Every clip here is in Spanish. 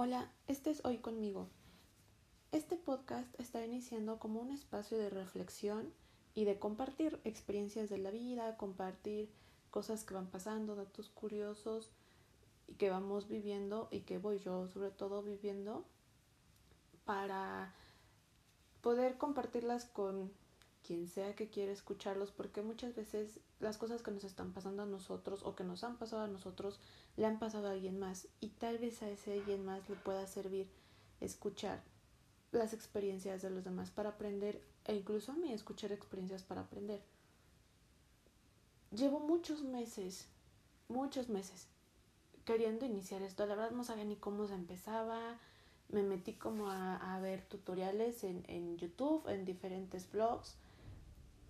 Hola, este es Hoy conmigo. Este podcast está iniciando como un espacio de reflexión y de compartir experiencias de la vida, compartir cosas que van pasando, datos curiosos y que vamos viviendo y que voy yo sobre todo viviendo para poder compartirlas con quien sea que quiera escucharlos porque muchas veces las cosas que nos están pasando a nosotros o que nos han pasado a nosotros le han pasado a alguien más y tal vez a ese alguien más le pueda servir escuchar las experiencias de los demás para aprender e incluso a mí escuchar experiencias para aprender. Llevo muchos meses, muchos meses queriendo iniciar esto. La verdad no sabía ni cómo se empezaba. Me metí como a, a ver tutoriales en, en YouTube, en diferentes blogs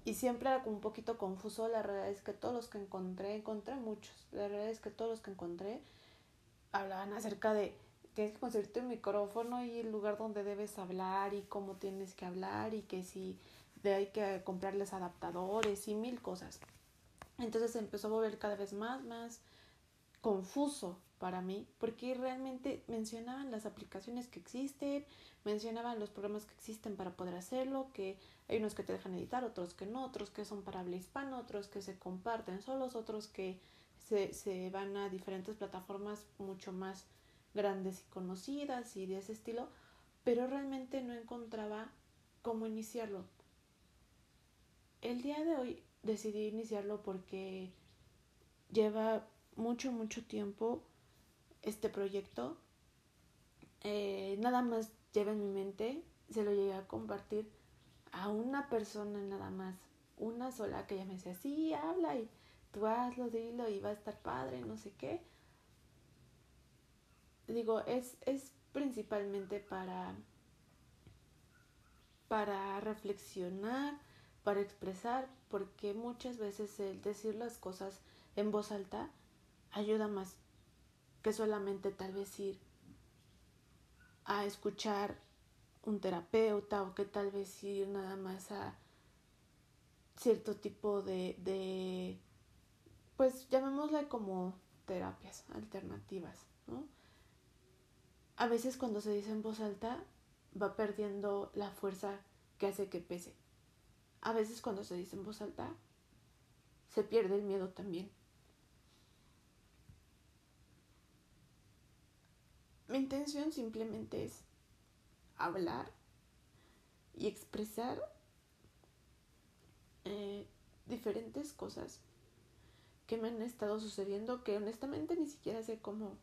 y siempre era como un poquito confuso. La realidad es que todos los que encontré, encontré muchos. La realidad es que todos los que encontré hablaban acerca de tienes que conseguirte un micrófono y el lugar donde debes hablar y cómo tienes que hablar y que si de hay que comprarles adaptadores y mil cosas. Entonces empezó a volver cada vez más, más confuso para mí, porque realmente mencionaban las aplicaciones que existen, mencionaban los programas que existen para poder hacerlo, que hay unos que te dejan editar, otros que no, otros que son para habla hispana, otros que se comparten solos, otros que se, se van a diferentes plataformas mucho más grandes y conocidas y de ese estilo, pero realmente no encontraba cómo iniciarlo. El día de hoy decidí iniciarlo porque lleva mucho, mucho tiempo este proyecto. Eh, nada más lleva en mi mente, se lo llegué a compartir a una persona nada más, una sola que ella me decía, sí, habla y tú hazlo, dilo y va a estar padre, no sé qué. Digo, es, es principalmente para, para reflexionar, para expresar, porque muchas veces el decir las cosas en voz alta ayuda más que solamente tal vez ir a escuchar un terapeuta o que tal vez ir nada más a cierto tipo de, de pues llamémosle como terapias alternativas, ¿no? A veces cuando se dice en voz alta va perdiendo la fuerza que hace que pese. A veces cuando se dice en voz alta se pierde el miedo también. Mi intención simplemente es hablar y expresar eh, diferentes cosas que me han estado sucediendo que honestamente ni siquiera sé cómo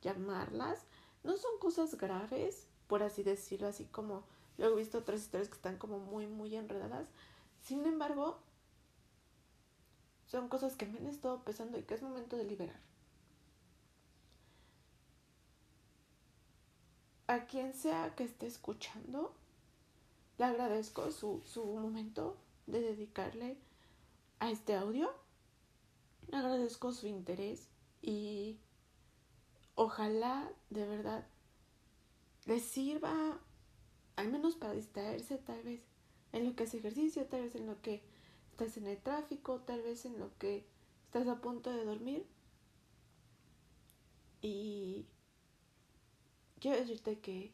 llamarlas. No son cosas graves, por así decirlo, así como luego he visto otras historias que están como muy, muy enredadas. Sin embargo, son cosas que me han estado pesando y que es momento de liberar. A quien sea que esté escuchando, le agradezco su, su momento de dedicarle a este audio. Le agradezco su interés y ojalá de verdad les sirva, al menos para distraerse tal vez en lo que es ejercicio, tal vez en lo que estás en el tráfico, tal vez en lo que estás a punto de dormir. Y quiero decirte que,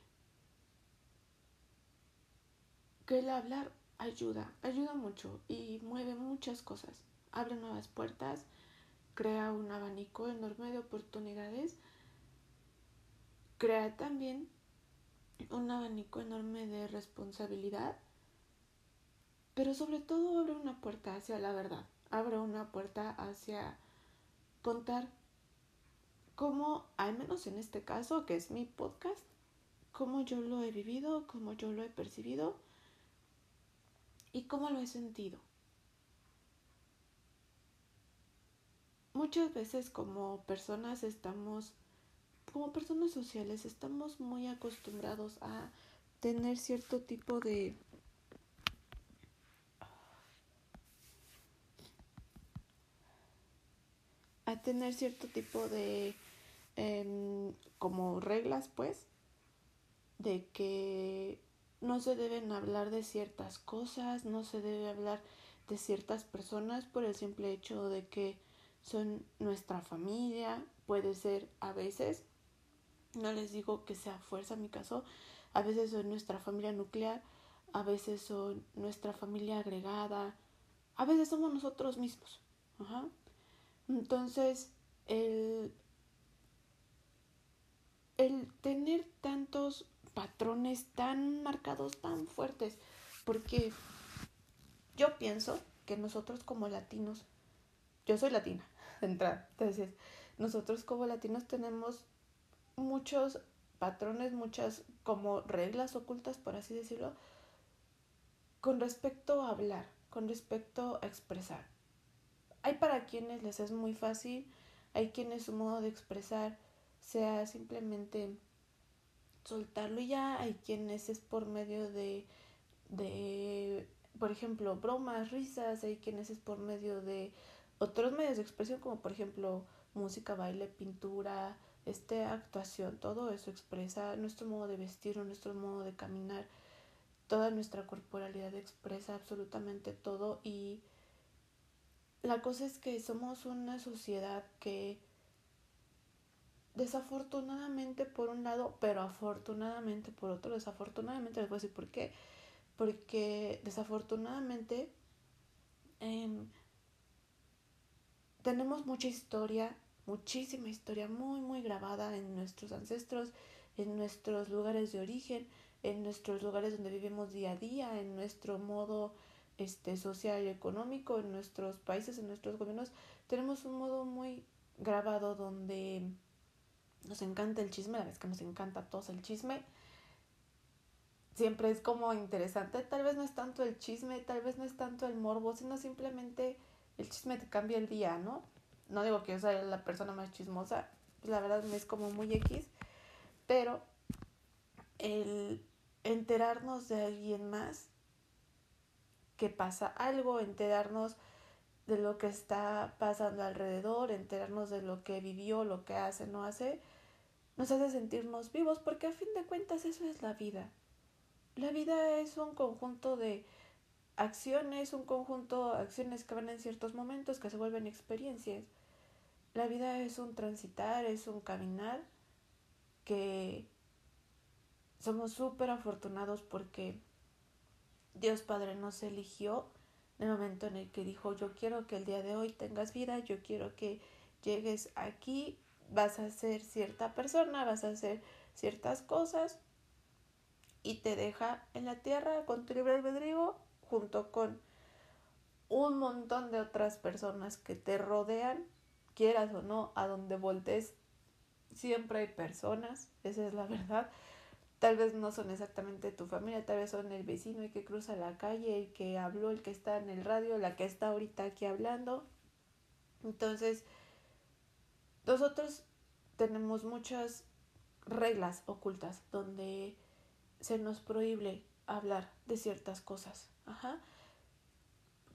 que el hablar ayuda, ayuda mucho y mueve muchas cosas, abre nuevas puertas, crea un abanico enorme de oportunidades, crea también un abanico enorme de responsabilidad, pero sobre todo abre una puerta hacia la verdad, abre una puerta hacia contar cómo, al menos en este caso, que es mi podcast, cómo yo lo he vivido, cómo yo lo he percibido y cómo lo he sentido. Muchas veces como personas estamos, como personas sociales, estamos muy acostumbrados a tener cierto tipo de a tener cierto tipo de como reglas, pues, de que no se deben hablar de ciertas cosas, no se debe hablar de ciertas personas por el simple hecho de que son nuestra familia, puede ser a veces, No les digo que sea fuerza mi caso. A veces son nuestra familia nuclear, a veces son nuestra familia agregada, a veces somos nosotros mismos. Ajá. Entonces, el, el tener tantos patrones tan marcados, tan fuertes, porque yo pienso que nosotros como latinos, yo soy latina, de entrada, entonces nosotros como latinos tenemos muchos patrones, muchas como reglas ocultas, por así decirlo, con respecto a hablar, con respecto a expresar. Hay para quienes les es muy fácil, hay quienes su modo de expresar sea simplemente soltarlo y ya, hay quienes es por medio de, de, por ejemplo, bromas, risas, hay quienes es por medio de otros medios de expresión como por ejemplo música, baile, pintura, este, actuación, todo eso expresa nuestro modo de vestir, nuestro modo de caminar, toda nuestra corporalidad expresa absolutamente todo y la cosa es que somos una sociedad que desafortunadamente por un lado, pero afortunadamente por otro, desafortunadamente les voy a decir por qué, porque desafortunadamente em, tenemos mucha historia muchísima historia muy, muy grabada en nuestros ancestros, en nuestros lugares de origen, en nuestros lugares donde vivimos día a día, en nuestro modo este, social y económico, en nuestros países, en nuestros gobiernos. Tenemos un modo muy grabado donde nos encanta el chisme, la vez que nos encanta a todos el chisme. Siempre es como interesante, tal vez no es tanto el chisme, tal vez no es tanto el morbo, sino simplemente el chisme te cambia el día, ¿no? no digo que yo sea la persona más chismosa, la verdad me es como muy X, pero el enterarnos de alguien más que pasa algo, enterarnos de lo que está pasando alrededor, enterarnos de lo que vivió, lo que hace, no hace, nos hace sentirnos vivos, porque a fin de cuentas eso es la vida. La vida es un conjunto de acciones, un conjunto de acciones que van en ciertos momentos que se vuelven experiencias. La vida es un transitar, es un caminar que somos súper afortunados porque Dios Padre nos eligió el momento en el que dijo yo quiero que el día de hoy tengas vida, yo quiero que llegues aquí, vas a ser cierta persona, vas a hacer ciertas cosas y te deja en la tierra con tu libre albedrío junto con un montón de otras personas que te rodean quieras o no, a donde voltees, siempre hay personas, esa es la verdad. Tal vez no son exactamente tu familia, tal vez son el vecino, el que cruza la calle, el que habló, el que está en el radio, la que está ahorita aquí hablando. Entonces, nosotros tenemos muchas reglas ocultas donde se nos prohíbe hablar de ciertas cosas. Ajá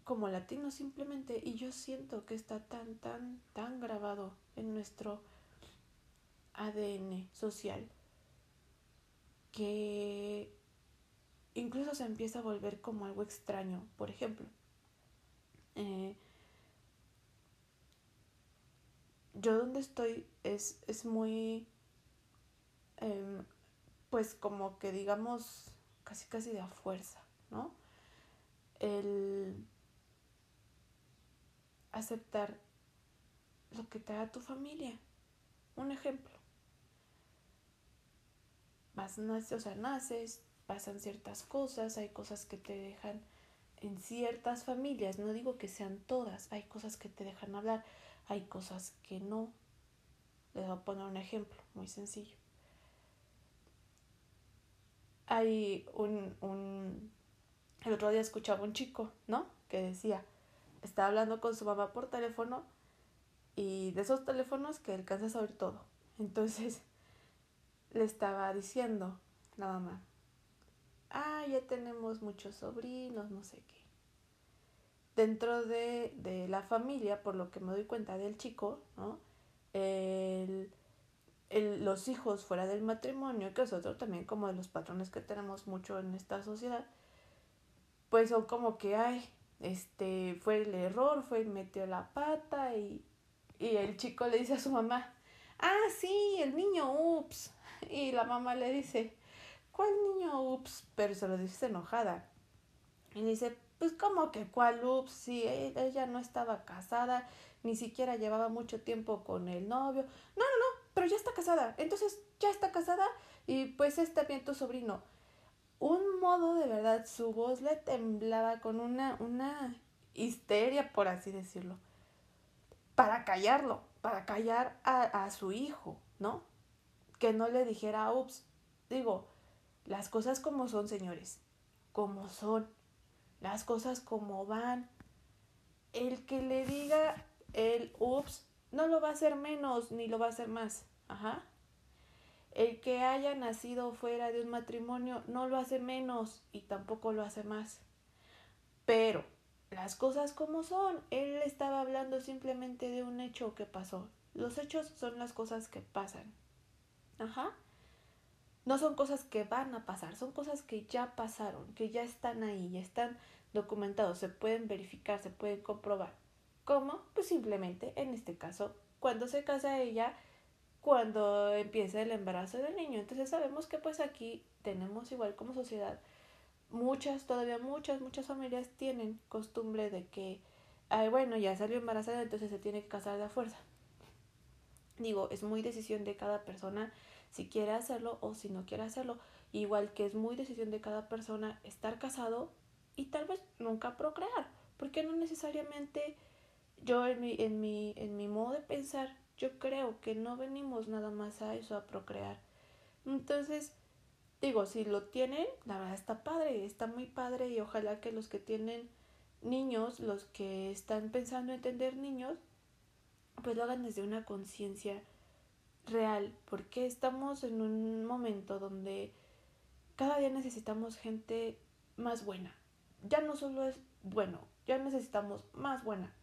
como latino simplemente y yo siento que está tan, tan, tan grabado en nuestro ADN social que incluso se empieza a volver como algo extraño. Por ejemplo, eh, yo donde estoy es, es muy, em, pues como que digamos, casi casi de a fuerza, ¿no? El aceptar lo que te da tu familia. Un ejemplo. Vas, o sea, naces, pasan ciertas cosas, hay cosas que te dejan en ciertas familias, no digo que sean todas, hay cosas que te dejan hablar, hay cosas que no. Les voy a poner un ejemplo muy sencillo. Hay un, un, el otro día escuchaba un chico, ¿no? Que decía, estaba hablando con su mamá por teléfono y de esos teléfonos que alcanzas a oír todo. Entonces le estaba diciendo la mamá, ah, ya tenemos muchos sobrinos, no sé qué. Dentro de, de la familia, por lo que me doy cuenta del chico, ¿no? El, el, los hijos fuera del matrimonio, que es otro también como de los patrones que tenemos mucho en esta sociedad, pues son como que, ay, este, fue el error, fue, metió la pata y, y el chico le dice a su mamá, ah, sí, el niño, ups. Y la mamá le dice, ¿cuál niño ups? Pero se lo dice enojada. Y dice, pues como que cuál ups, si e-, ella no estaba casada, ni siquiera llevaba mucho tiempo con el novio. No, no, no, pero ya está casada. Entonces ya está casada y pues está bien tu sobrino. Un modo de verdad, su voz le temblaba con una, una histeria, por así decirlo, para callarlo, para callar a, a su hijo, ¿no? Que no le dijera, ups, digo, las cosas como son, señores, como son, las cosas como van. El que le diga el ups no lo va a hacer menos ni lo va a hacer más. Ajá. El que haya nacido fuera de un matrimonio no lo hace menos y tampoco lo hace más. Pero las cosas como son, él estaba hablando simplemente de un hecho que pasó. Los hechos son las cosas que pasan. Ajá. No son cosas que van a pasar, son cosas que ya pasaron, que ya están ahí, ya están documentados, se pueden verificar, se pueden comprobar. ¿Cómo? Pues simplemente, en este caso, cuando se casa ella, cuando empieza el embarazo del niño. Entonces sabemos que pues aquí tenemos igual como sociedad muchas, todavía muchas, muchas familias tienen costumbre de que, ay, bueno, ya salió embarazada, entonces se tiene que casar de fuerza. Digo, es muy decisión de cada persona si quiere hacerlo o si no quiere hacerlo. Igual que es muy decisión de cada persona estar casado y tal vez nunca procrear, porque no necesariamente yo en mi, en mi, en mi modo de pensar, yo creo que no venimos nada más a eso, a procrear. Entonces, digo, si lo tienen, la verdad está padre, está muy padre y ojalá que los que tienen niños, los que están pensando en tener niños, pues lo hagan desde una conciencia real, porque estamos en un momento donde cada día necesitamos gente más buena. Ya no solo es bueno, ya necesitamos más buena,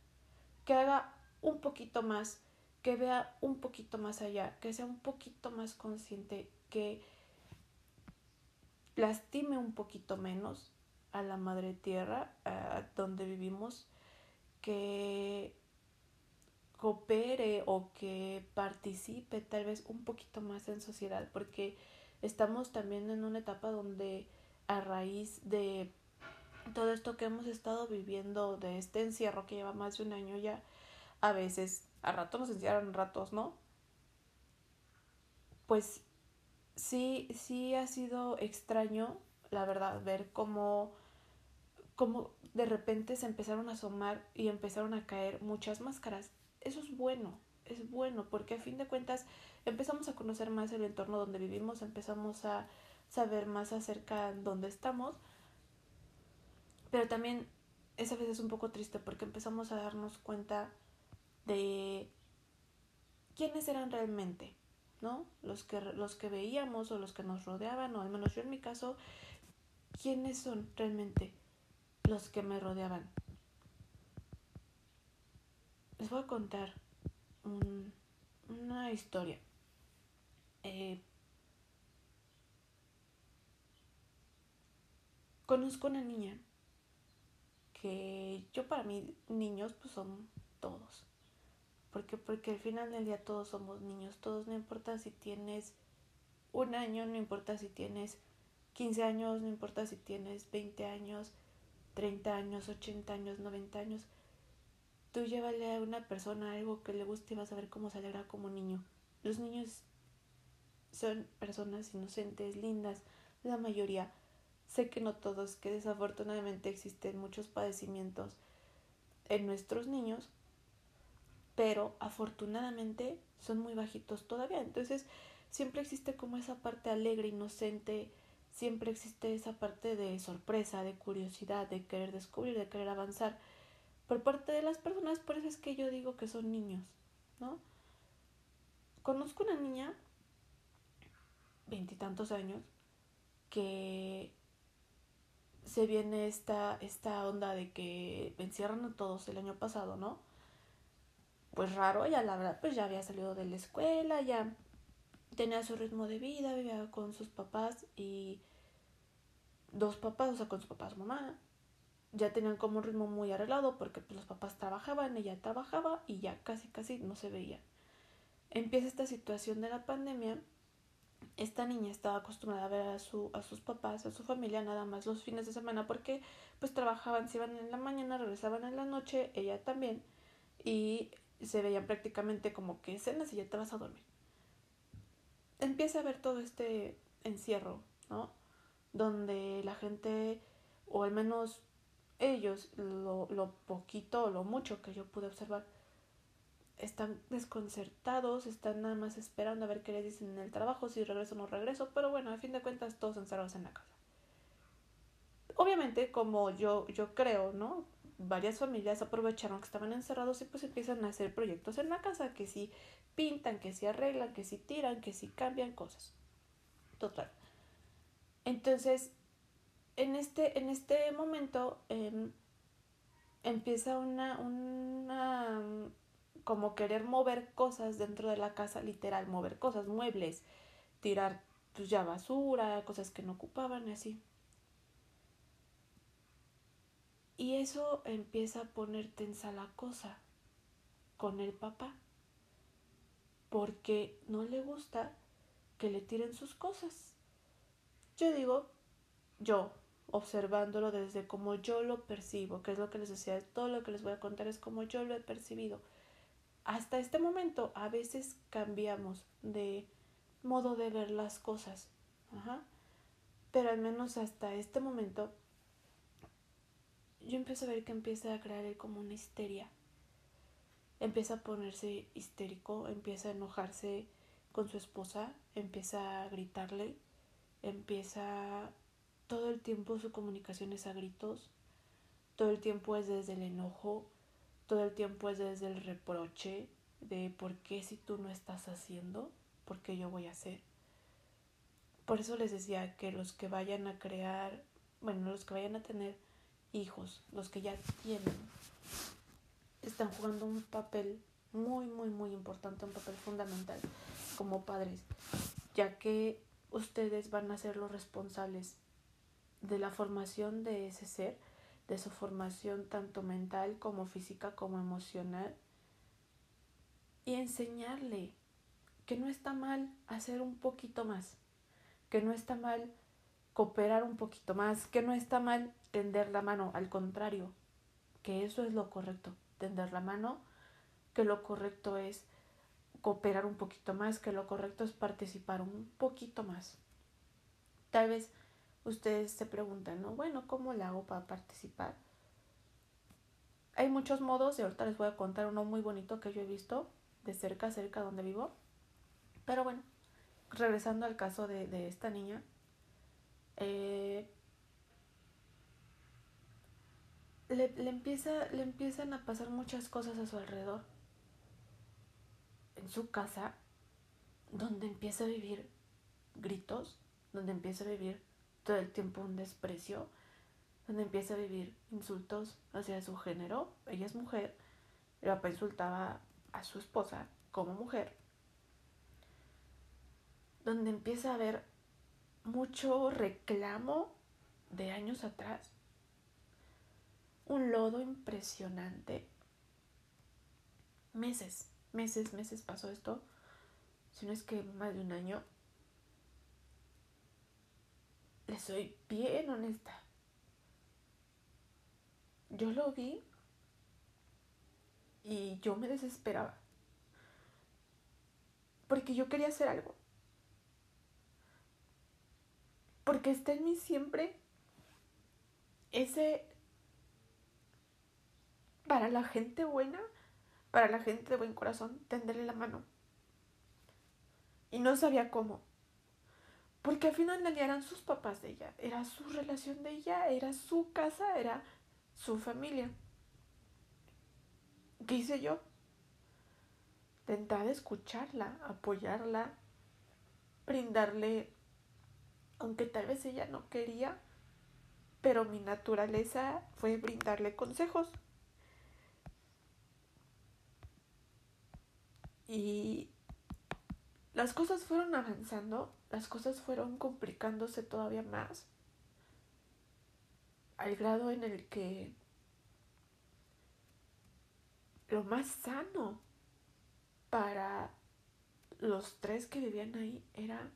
que haga un poquito más, que vea un poquito más allá, que sea un poquito más consciente, que lastime un poquito menos a la madre tierra, a donde vivimos, que o que participe tal vez un poquito más en sociedad, porque estamos también en una etapa donde a raíz de todo esto que hemos estado viviendo, de este encierro que lleva más de un año ya, a veces, a ratos nos encierran, ratos no, pues sí, sí ha sido extraño, la verdad, ver cómo, cómo de repente se empezaron a asomar y empezaron a caer muchas máscaras eso es bueno, es bueno, porque a fin de cuentas empezamos a conocer más el entorno donde vivimos, empezamos a saber más acerca de dónde estamos, pero también esa vez es un poco triste porque empezamos a darnos cuenta de quiénes eran realmente, ¿no? Los que, los que veíamos o los que nos rodeaban, o al menos yo en mi caso, quiénes son realmente los que me rodeaban les voy a contar una historia. Eh, conozco una niña que yo para mí niños pues son todos. Porque, porque al final del día todos somos niños, todos no importa si tienes un año, no importa si tienes 15 años, no importa si tienes 20 años, 30 años, 80 años, 90 años Tú llévale a una persona algo que le guste y vas a ver cómo se alegra como niño. Los niños son personas inocentes, lindas, la mayoría. Sé que no todos, que desafortunadamente existen muchos padecimientos en nuestros niños, pero afortunadamente son muy bajitos todavía. Entonces, siempre existe como esa parte alegre, inocente, siempre existe esa parte de sorpresa, de curiosidad, de querer descubrir, de querer avanzar por parte de las personas, por eso es que yo digo que son niños, ¿no? Conozco una niña, veintitantos años, que se viene esta, esta onda de que encierran a todos el año pasado, ¿no? Pues raro, ya la verdad, pues ya había salido de la escuela, ya tenía su ritmo de vida, vivía con sus papás y dos papás, o sea, con su papá, su mamá, ya tenían como un ritmo muy arreglado porque pues, los papás trabajaban, ella trabajaba y ya casi casi no se veía. Empieza esta situación de la pandemia esta niña estaba acostumbrada a ver a, su, a sus papás, a su familia, nada más los fines de semana, porque pues trabajaban, se iban en la mañana, regresaban en la noche, ella también, y se veían prácticamente como que escenas y ya te vas a dormir. Empieza a ver todo este encierro, ¿no? Donde la gente, o al menos ellos, lo, lo poquito o lo mucho que yo pude observar, están desconcertados, están nada más esperando a ver qué les dicen en el trabajo, si regreso o no regreso, pero bueno, a fin de cuentas todos encerrados en la casa. Obviamente, como yo, yo creo, ¿no? Varias familias aprovecharon que estaban encerrados y pues empiezan a hacer proyectos en la casa, que si pintan, que si arreglan, que si tiran, que si cambian cosas. Total. Entonces, en este, en este momento em, empieza una, una como querer mover cosas dentro de la casa, literal, mover cosas, muebles, tirar pues ya basura, cosas que no ocupaban así. Y eso empieza a poner tensa la cosa con el papá, porque no le gusta que le tiren sus cosas. Yo digo, yo, observándolo desde como yo lo percibo, que es lo que les decía, todo lo que les voy a contar es como yo lo he percibido hasta este momento a veces cambiamos de modo de ver las cosas. Pero al menos hasta este momento yo empiezo a ver que empieza a crear como una histeria. Empieza a ponerse histérico, empieza a enojarse con su esposa, empieza a gritarle, empieza todo el tiempo su comunicación es a gritos, todo el tiempo es desde el enojo, todo el tiempo es desde el reproche de por qué si tú no estás haciendo, por qué yo voy a hacer. Por eso les decía que los que vayan a crear, bueno, los que vayan a tener hijos, los que ya tienen, están jugando un papel muy, muy, muy importante, un papel fundamental como padres, ya que ustedes van a ser los responsables de la formación de ese ser de su formación tanto mental como física como emocional y enseñarle que no está mal hacer un poquito más, que no está mal cooperar un poquito más, que no está mal tender la mano, al contrario, que eso es lo correcto, tender la mano, que lo correcto es cooperar un poquito más, que lo correcto es participar un poquito más. Tal vez ustedes se preguntan, ¿no? Bueno, ¿cómo le hago para participar? Hay muchos modos y ahorita les voy a contar uno muy bonito que yo he visto de cerca, cerca donde vivo. Pero bueno, regresando al caso de, esta niña, eh, le, le, empieza, le empiezan a pasar muchas cosas a su alrededor. En su casa, donde empieza a vivir gritos, donde empieza a vivir todo el tiempo un desprecio, donde empieza a vivir insultos hacia su género. Ella es mujer, el papá insultaba a su esposa como mujer, donde empieza a haber mucho reclamo de años atrás, un lodo impresionante. Meses, meses, meses pasó esto, si no es que más de un año le soy bien honesta. Yo lo vi y yo me desesperaba. Porque yo quería hacer algo. Porque está en mí siempre ese para la gente buena, para la gente de buen corazón, tenderle la mano. Y no sabía cómo. Porque al final del día eran sus papás de ella, era su relación de ella, era su casa, era su familia. ¿Qué hice yo? Intentar escucharla, apoyarla, brindarle, aunque tal vez ella no quería, pero mi naturaleza fue brindarle consejos. Y las cosas fueron avanzando las cosas fueron complicándose todavía más al grado en el que lo más sano para los tres que vivían ahí era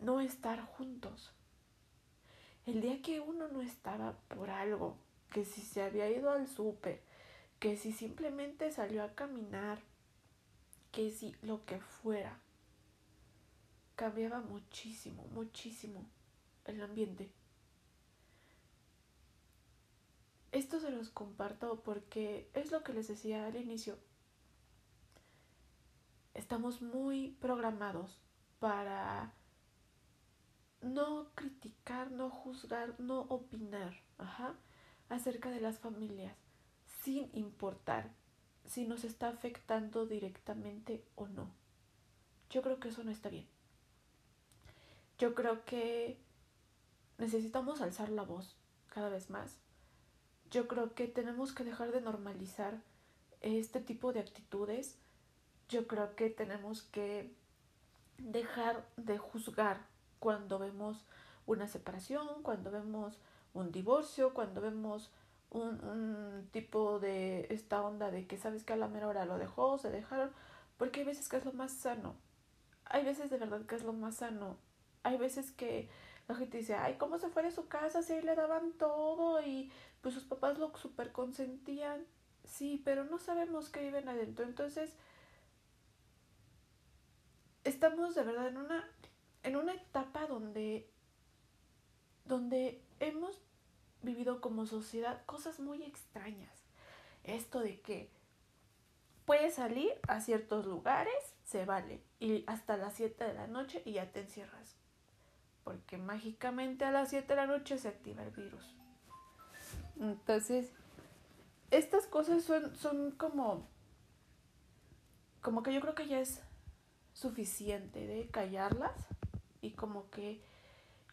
no estar juntos. El día que uno no estaba por algo, que si se había ido al súper, que si simplemente salió a caminar, que si lo que fuera, cambiaba muchísimo, muchísimo el ambiente. Esto se los comparto porque es lo que les decía al inicio. Estamos muy programados para no criticar, no juzgar, no opinar acerca de las familias, sin importar si nos está afectando directamente o no. Yo creo que eso no está bien. Yo creo que necesitamos alzar la voz cada vez más. Yo creo que tenemos que dejar de normalizar este tipo de actitudes. Yo creo que tenemos que dejar de juzgar cuando vemos una separación, cuando vemos un divorcio, cuando vemos un, un, tipo de esta onda de que sabes que a la mera hora lo dejó, se dejaron, porque hay veces que es lo más sano. Hay veces de verdad que es lo más sano. Hay veces que la gente dice, ay, ¿cómo se fue de su casa si ahí le daban todo y pues sus papás lo super consentían? Sí, pero no sabemos qué viven adentro. Entonces, estamos de verdad en una, en una etapa donde, donde hemos vivido como sociedad cosas muy extrañas. Esto de que puedes salir a ciertos lugares, se vale, y hasta las 7 de la noche y ya te encierras. Porque mágicamente a las 7 de la noche se activa el virus. Entonces, estas cosas son, son como, como que yo creo que ya es suficiente de callarlas y como que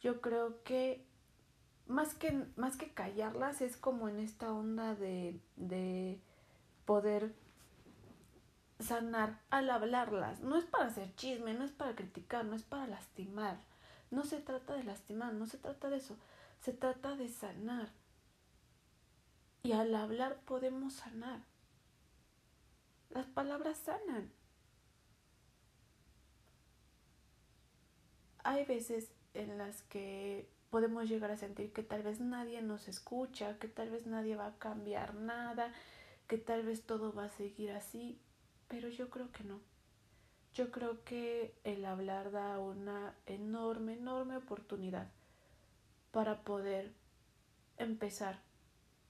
yo creo que más que, más que callarlas, es como en esta onda de, de poder sanar al hablarlas. No es para hacer chisme, no es para criticar, no es para lastimar. No se trata de lastimar, no se trata de eso. Se trata de sanar. Y al hablar podemos sanar. Las palabras sanan. Hay veces en las que podemos llegar a sentir que tal vez nadie nos escucha, que tal vez nadie va a cambiar nada, que tal vez todo va a seguir así, pero yo creo que no. Yo creo que el hablar da una enorme, enorme oportunidad para poder empezar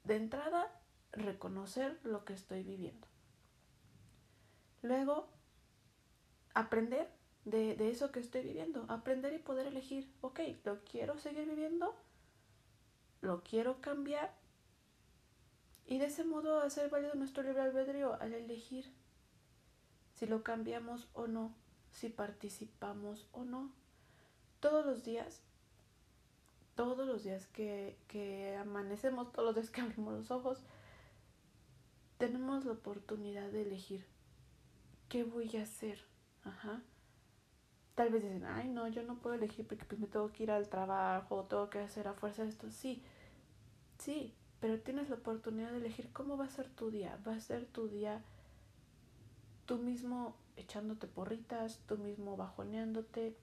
de entrada reconocer lo que estoy viviendo. Luego, aprender de, de, eso que estoy viviendo. Aprender y poder elegir, ok, lo quiero seguir viviendo, lo quiero cambiar y de ese modo hacer válido nuestro libre albedrío al elegir si lo cambiamos o no, si participamos o no. Todos los días, todos los días que, que amanecemos, todos los días que abrimos los ojos, tenemos la oportunidad de elegir qué voy a hacer. Ajá tal vez dicen, ay, no, yo no puedo elegir porque pues me tengo que ir al trabajo, tengo que hacer a fuerza esto. Sí, sí, pero tienes la oportunidad de elegir cómo va a ser tu día. Va a ser tu día tú mismo echándote porritas, tú mismo bajoneándote,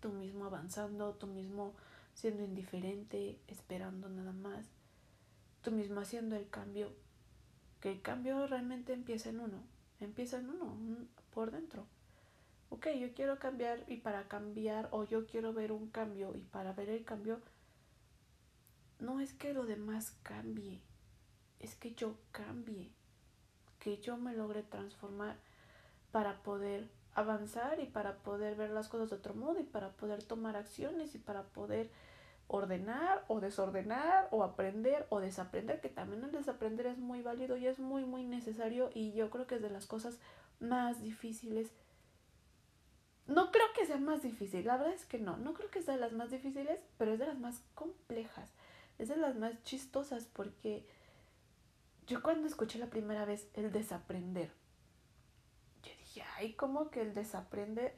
tú mismo avanzando, tú mismo siendo indiferente, esperando nada más, tú mismo haciendo el cambio, que el cambio realmente empieza en uno, empieza en uno, por dentro ok, yo quiero cambiar y para cambiar o yo quiero ver un cambio y para ver el cambio, no es que lo demás cambie, es que yo cambie, que yo me logre transformar para poder avanzar y para poder ver las cosas de otro modo y para poder tomar acciones y para poder ordenar o desordenar o aprender o desaprender, que también el desaprender es muy válido y es muy muy necesario y yo creo que es de las cosas más difíciles no creo que sea más difícil, la verdad es que no, no creo que sea de las más difíciles, pero es de las más complejas, es de las más chistosas porque yo cuando escuché la primera vez el desaprender, yo dije, ay, ¿cómo que el desaprender?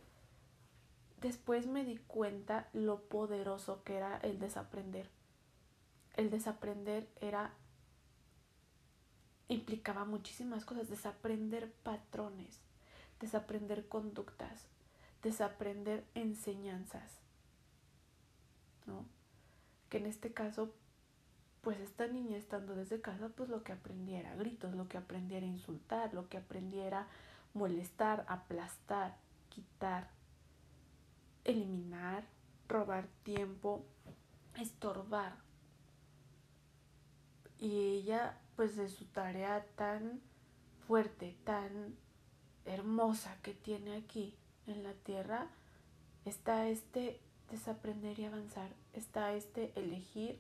Después me di cuenta lo poderoso que era el desaprender. El desaprender era implicaba muchísimas cosas, desaprender patrones, desaprender conductas, desaprender enseñanzas. ¿no? Que en este caso, pues esta niña estando desde casa, pues lo que aprendiera gritos, lo que aprendiera insultar, lo que aprendiera molestar, aplastar, quitar, eliminar, robar tiempo, estorbar. Y ella, pues de su tarea tan fuerte, tan hermosa que tiene aquí en la tierra, está este desaprender y avanzar, está este elegir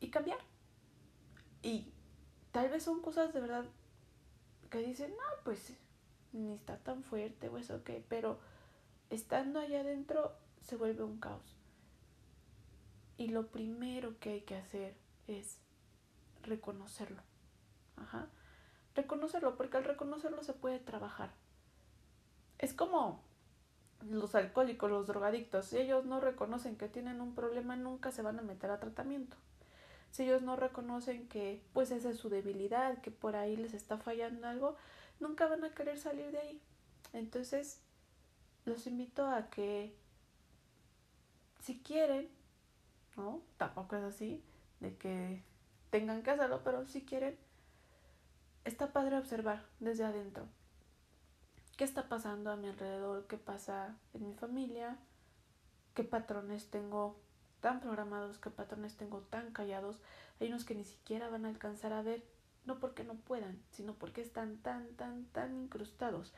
y cambiar. Y tal vez son cosas de verdad que dicen, no, pues ni está tan fuerte o eso que, pero estando allá adentro se vuelve un caos. Y lo primero que hay que hacer es reconocerlo. Ajá. Reconocerlo, porque al reconocerlo se puede trabajar. Es como los alcohólicos, los drogadictos, si ellos no reconocen que tienen un problema, nunca se van a meter a tratamiento. Si ellos no reconocen que pues esa es su debilidad, que por ahí les está fallando algo, nunca van a querer salir de ahí. Entonces, los invito a que si quieren, ¿no? Tampoco es así, de que tengan que hacerlo, pero si quieren, está padre observar desde adentro qué está pasando a mi alrededor, qué pasa en mi familia, qué patrones tengo tan programados, qué patrones tengo tan callados. Hay unos que ni siquiera van a alcanzar a ver, no porque no puedan, sino porque están tan, tan, tan incrustados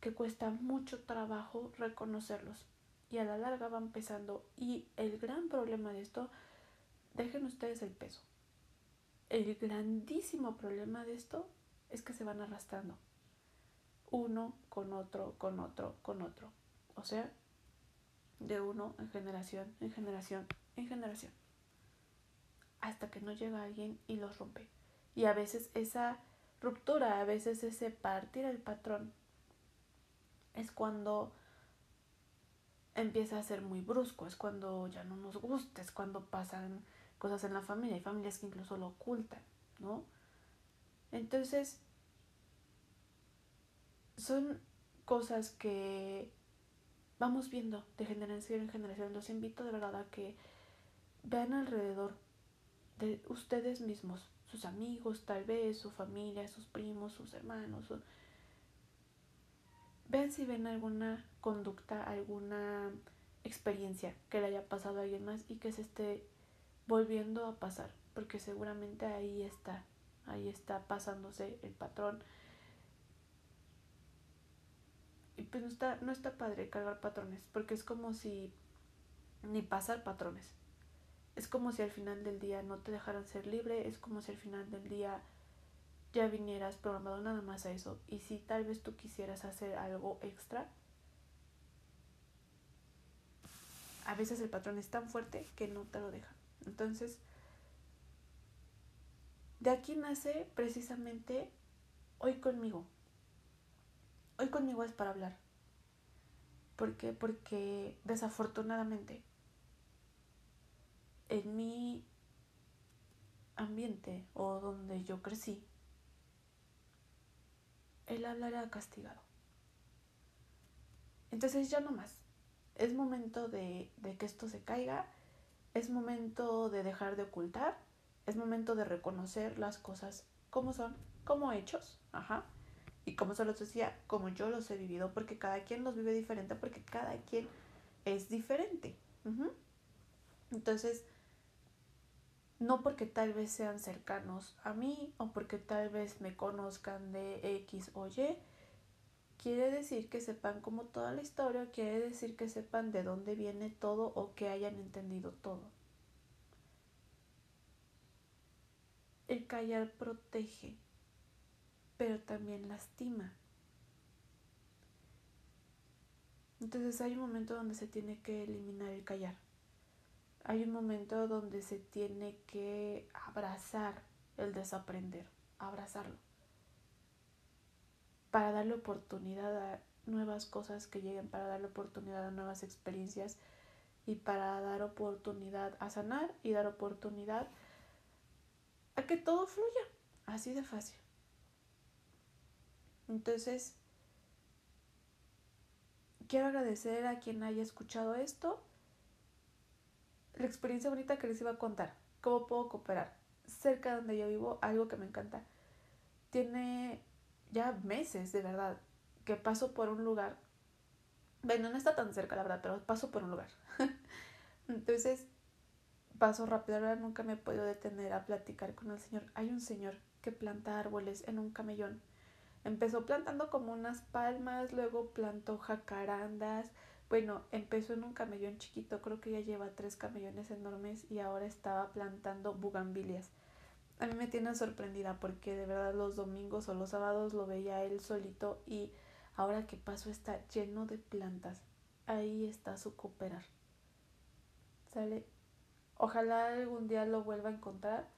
que cuesta mucho trabajo reconocerlos. Y a la larga van pesando. Y el gran problema de esto, dejen ustedes el peso. El grandísimo problema de esto es que se van arrastrando uno con otro, con otro, con otro. O sea, de uno en generación, en generación, en generación. Hasta que no llega alguien y los rompe. Y a veces esa ruptura, a veces ese partir el patrón, es cuando empieza a ser muy brusco, es cuando ya no nos gusta, es cuando pasan cosas en la familia. Hay familias que incluso lo ocultan, ¿no? Entonces, son cosas que vamos viendo de generación en generación. Los invito de verdad a que vean alrededor de ustedes mismos, sus amigos, tal vez, su familia, sus primos, sus hermanos. Vean si ven alguna conducta, alguna experiencia que le haya pasado a alguien más y que se esté volviendo a pasar, porque seguramente ahí está, ahí está pasándose el patrón y pues no está, no está padre cargar patrones, porque es como si ni pasar patrones. Es como si al final del día no te dejaran ser libre, es como si al final del día ya vinieras programado nada más a eso. Y si tal vez tú quisieras hacer algo extra, a veces el patrón es tan fuerte que no te lo deja. Entonces, de aquí nace precisamente hoy conmigo, hoy conmigo es para hablar. ¿Por qué? Porque desafortunadamente en mi ambiente o donde yo crecí, el hablar era castigado. Entonces ya no más. Es momento de, de que esto se caiga, es momento de dejar de ocultar, es momento de reconocer las cosas como son, como hechos, ajá, y como se los decía, como yo los he vivido, porque cada quien los vive diferente, porque cada quien es diferente. Entonces, no porque tal vez sean cercanos a mí o porque tal vez me conozcan de X o Y, quiere decir que sepan como toda la historia, quiere decir que sepan de dónde viene todo o que hayan entendido todo. El callar protege pero también lastima. Entonces hay un momento donde se tiene que eliminar el callar. Hay un momento donde se tiene que abrazar el desaprender, abrazarlo, para darle oportunidad a nuevas cosas que lleguen, para darle oportunidad a nuevas experiencias y para dar oportunidad a sanar y dar oportunidad a que todo fluya, así de fácil. Entonces, quiero agradecer a quien haya escuchado esto. la experiencia bonita que les iba a contar. ¿Cómo puedo cooperar? Cerca de donde yo vivo, algo que me encanta. Tiene ya meses, de verdad, que paso por un lugar. Bueno, no está tan cerca, la verdad, pero paso por un lugar. Entonces, paso rápido, ahora nunca me he podido detener a platicar con el señor. Hay un señor que planta árboles en un camellón. Empezó plantando como unas palmas, luego plantó jacarandas, bueno, empezó en un camellón chiquito, creo que ya lleva tres camellones enormes y ahora estaba plantando bugambilias. A mí me tiene sorprendida porque de verdad los domingos o los sábados lo veía él solito y ahora que paso está lleno de plantas. Ahí está su cooperar. ¿Sale? Ojalá algún día lo vuelva a encontrar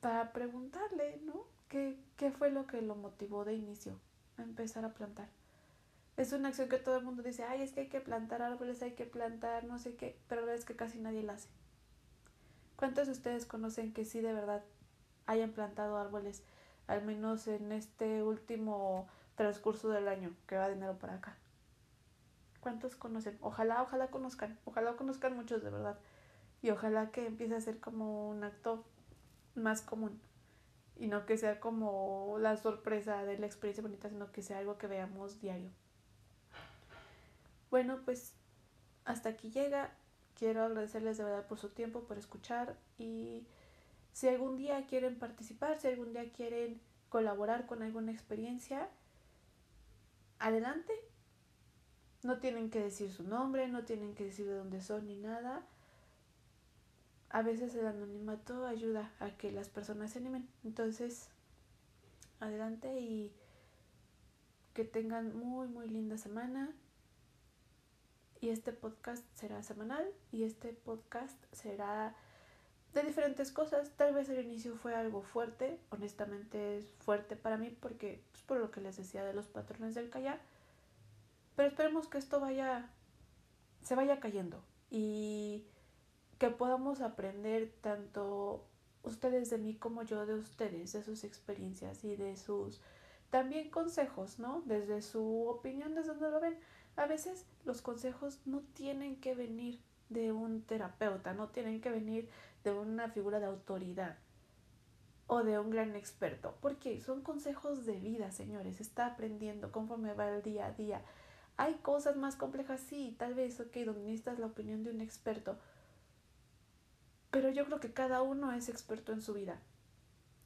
para preguntarle, ¿no? ¿Qué, qué fue lo que lo motivó de inicio a empezar a plantar? es una acción que todo el mundo dice, ay, es que hay que plantar árboles, hay que plantar no sé qué, pero la verdad es que casi nadie lo hace. ¿Cuántos de ustedes conocen que sí de verdad hayan plantado árboles, al menos en este último transcurso del año que va dinero para acá? ¿Cuántos conocen? Ojalá, ojalá conozcan, ojalá conozcan muchos de verdad. Y ojalá que empiece a ser como un acto más común. Y no que sea como la sorpresa de la experiencia bonita, sino que sea algo que veamos diario. Bueno, pues hasta aquí llega. Quiero agradecerles de verdad por su tiempo, por escuchar y si algún día quieren participar, si algún día quieren colaborar con alguna experiencia, adelante. No tienen que decir su nombre, no tienen que decir de dónde son ni nada. A veces el anonimato ayuda a que las personas se animen. Entonces, adelante y que tengan muy, muy linda semana y este podcast será semanal y este podcast será de diferentes cosas. Tal vez el inicio fue algo fuerte, honestamente es fuerte para mí porque es pues, por lo que les decía de los patrones del callar. Pero esperemos que esto vaya se vaya cayendo y que podamos aprender tanto ustedes de mí como yo de ustedes, de sus experiencias y de sus también consejos, ¿no? Desde su opinión, desde donde lo ven a veces los consejos no tienen que venir de un terapeuta, no tienen que venir de una figura de autoridad o de un gran experto, porque son consejos de vida, señores, está aprendiendo conforme va el día a día. Hay cosas más complejas, sí, tal vez, ok, donde necesitas la opinión de un experto, pero yo creo que cada uno es experto en su vida.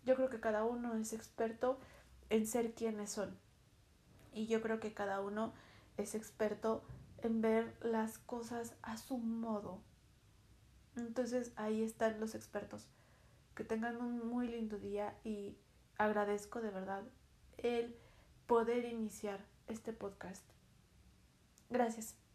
Yo creo que cada uno es experto en ser quienes son. Y yo creo que cada uno es experto en ver las cosas a su modo. Entonces ahí están los expertos. Que tengan un muy lindo día y agradezco de verdad el poder iniciar este podcast. Gracias.